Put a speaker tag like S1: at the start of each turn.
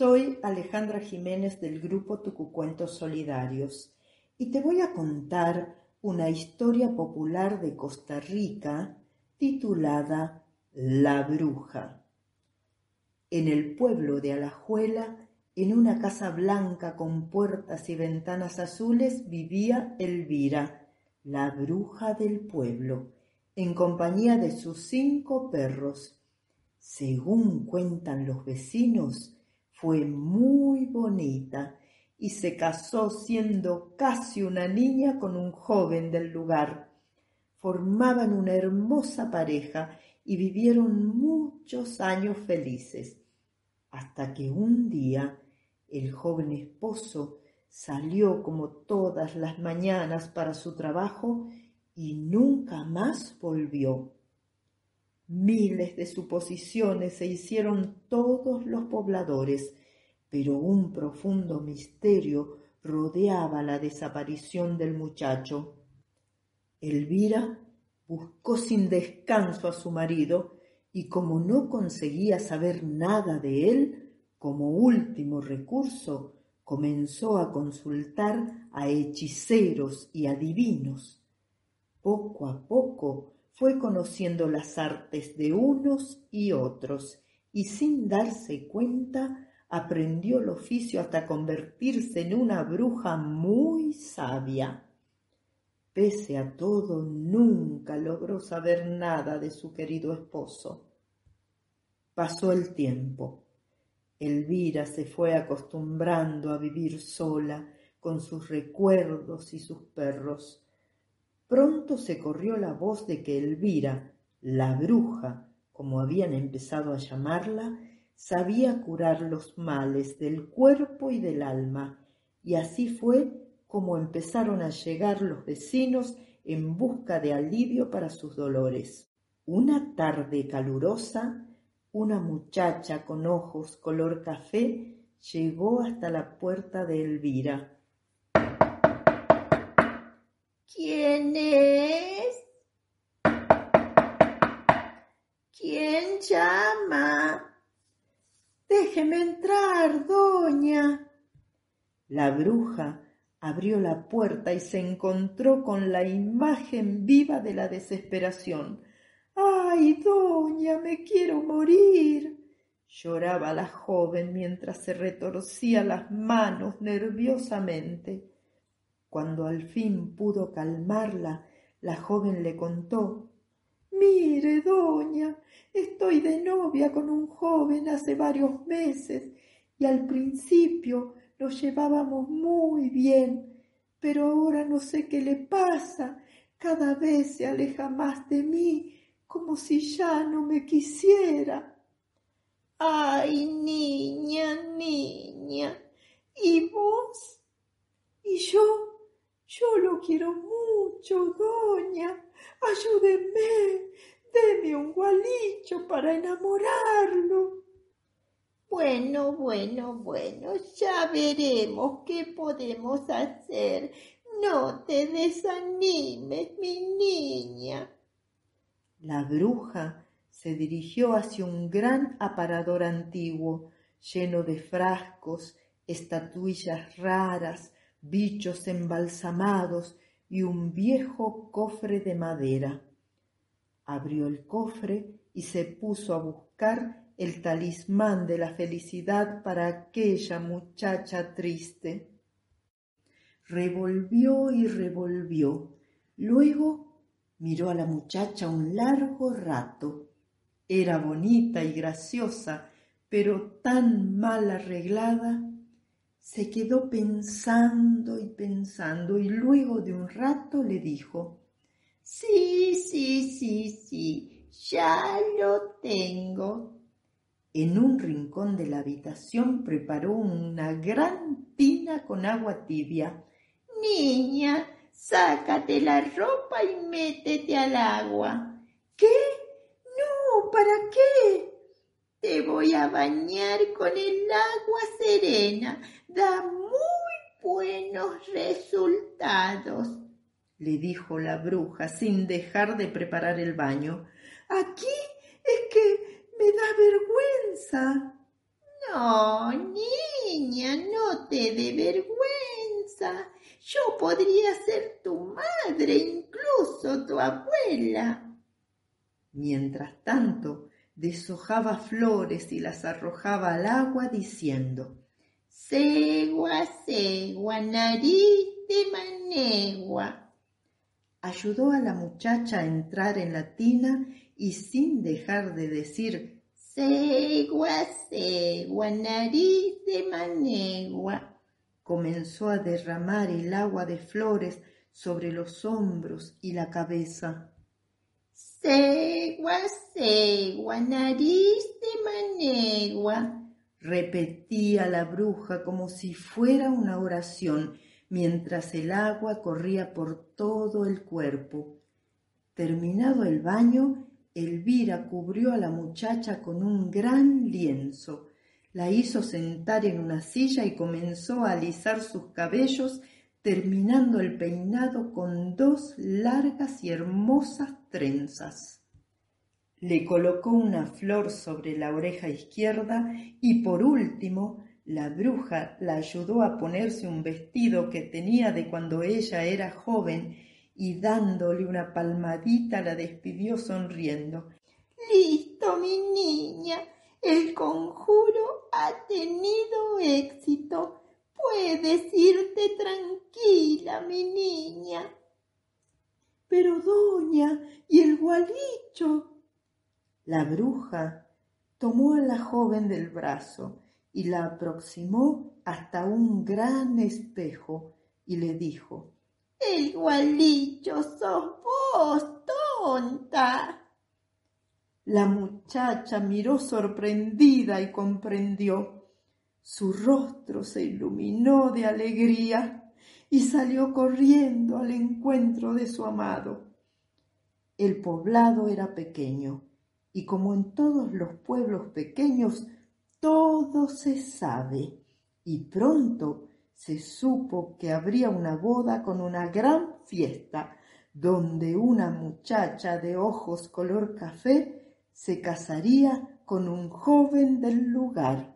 S1: Soy Alejandra Jiménez del grupo Tucucuentos Solidarios y te voy a contar una historia popular de Costa Rica titulada La Bruja. En el pueblo de Alajuela, en una casa blanca con puertas y ventanas azules, vivía Elvira, la bruja del pueblo, en compañía de sus cinco perros. Según cuentan los vecinos, fue muy bonita y se casó siendo casi una niña con un joven del lugar. Formaban una hermosa pareja y vivieron muchos años felices, hasta que un día el joven esposo salió como todas las mañanas para su trabajo y nunca más volvió. Miles de suposiciones se hicieron todos los pobladores, pero un profundo misterio rodeaba la desaparición del muchacho. Elvira buscó sin descanso a su marido y como no conseguía saber nada de él, como último recurso, comenzó a consultar a hechiceros y adivinos. Poco a poco fue conociendo las artes de unos y otros y sin darse cuenta aprendió el oficio hasta convertirse en una bruja muy sabia. Pese a todo, nunca logró saber nada de su querido esposo. Pasó el tiempo. Elvira se fue acostumbrando a vivir sola con sus recuerdos y sus perros. Pronto se corrió la voz de que Elvira, la bruja, como habían empezado a llamarla, sabía curar los males del cuerpo y del alma, y así fue como empezaron a llegar los vecinos en busca de alivio para sus dolores. Una tarde calurosa, una muchacha con ojos color café llegó hasta la puerta de Elvira.
S2: ¿Quién? ¿Quién llama?
S1: Déjeme entrar, doña. La bruja abrió la puerta y se encontró con la imagen viva de la desesperación. ¡Ay, doña, me quiero morir! lloraba la joven mientras se retorcía las manos nerviosamente. Cuando al fin pudo calmarla, la joven le contó Mire, doña, estoy de novia con un joven hace varios meses y al principio nos llevábamos muy bien, pero ahora no sé qué le pasa. Cada vez se aleja más de mí, como si ya no me quisiera.
S2: Ay, niña, niña, ¿y vos?
S1: ¿Y yo? Yo lo quiero mucho, doña. Ayúdeme. Deme un gualicho para enamorarlo.
S2: Bueno, bueno, bueno, ya veremos qué podemos hacer. No te desanimes, mi niña.
S1: La bruja se dirigió hacia un gran aparador antiguo, lleno de frascos, estatuillas raras, bichos embalsamados y un viejo cofre de madera. Abrió el cofre y se puso a buscar el talismán de la felicidad para aquella muchacha triste. Revolvió y revolvió. Luego miró a la muchacha un largo rato. Era bonita y graciosa, pero tan mal arreglada se quedó pensando y pensando y luego de un rato le dijo,
S2: Sí, sí, sí, sí, ya lo tengo.
S1: En un rincón de la habitación preparó una gran tina con agua tibia.
S2: Niña, sácate la ropa y métete al agua.
S1: ¿Qué? No, ¿para qué?
S2: Te voy a bañar con el agua serena da muy buenos resultados,
S1: le dijo la bruja sin dejar de preparar el baño. Aquí es que me da vergüenza.
S2: No, ni te dé vergüenza. Yo podría ser tu madre, incluso tu abuela.
S1: Mientras tanto, deshojaba flores y las arrojaba al agua diciendo
S2: Segua, segua, nariz de manegua.
S1: Ayudó a la muchacha a entrar en la tina y sin dejar de decir
S2: Segua, segua, nariz de manegua.
S1: Comenzó a derramar el agua de flores sobre los hombros y la cabeza.
S2: Segua, segua, nariz de manegua.
S1: Repetía la bruja como si fuera una oración mientras el agua corría por todo el cuerpo. Terminado el baño, Elvira cubrió a la muchacha con un gran lienzo, la hizo sentar en una silla y comenzó a alisar sus cabellos, terminando el peinado con dos largas y hermosas trenzas. Le colocó una flor sobre la oreja izquierda y por último la bruja la ayudó a ponerse un vestido que tenía de cuando ella era joven y dándole una palmadita la despidió sonriendo.
S2: Listo, mi niña. El conjuro ha tenido éxito. Puedes irte tranquila, mi niña.
S1: Pero, doña, ¿y el gualicho? La bruja tomó a la joven del brazo y la aproximó hasta un gran espejo y le dijo
S2: El gualicho sos vos, tonta.
S1: La muchacha miró sorprendida y comprendió. Su rostro se iluminó de alegría y salió corriendo al encuentro de su amado. El poblado era pequeño, y como en todos los pueblos pequeños, todo se sabe, y pronto se supo que habría una boda con una gran fiesta, donde una muchacha de ojos color café se casaría con un joven del lugar.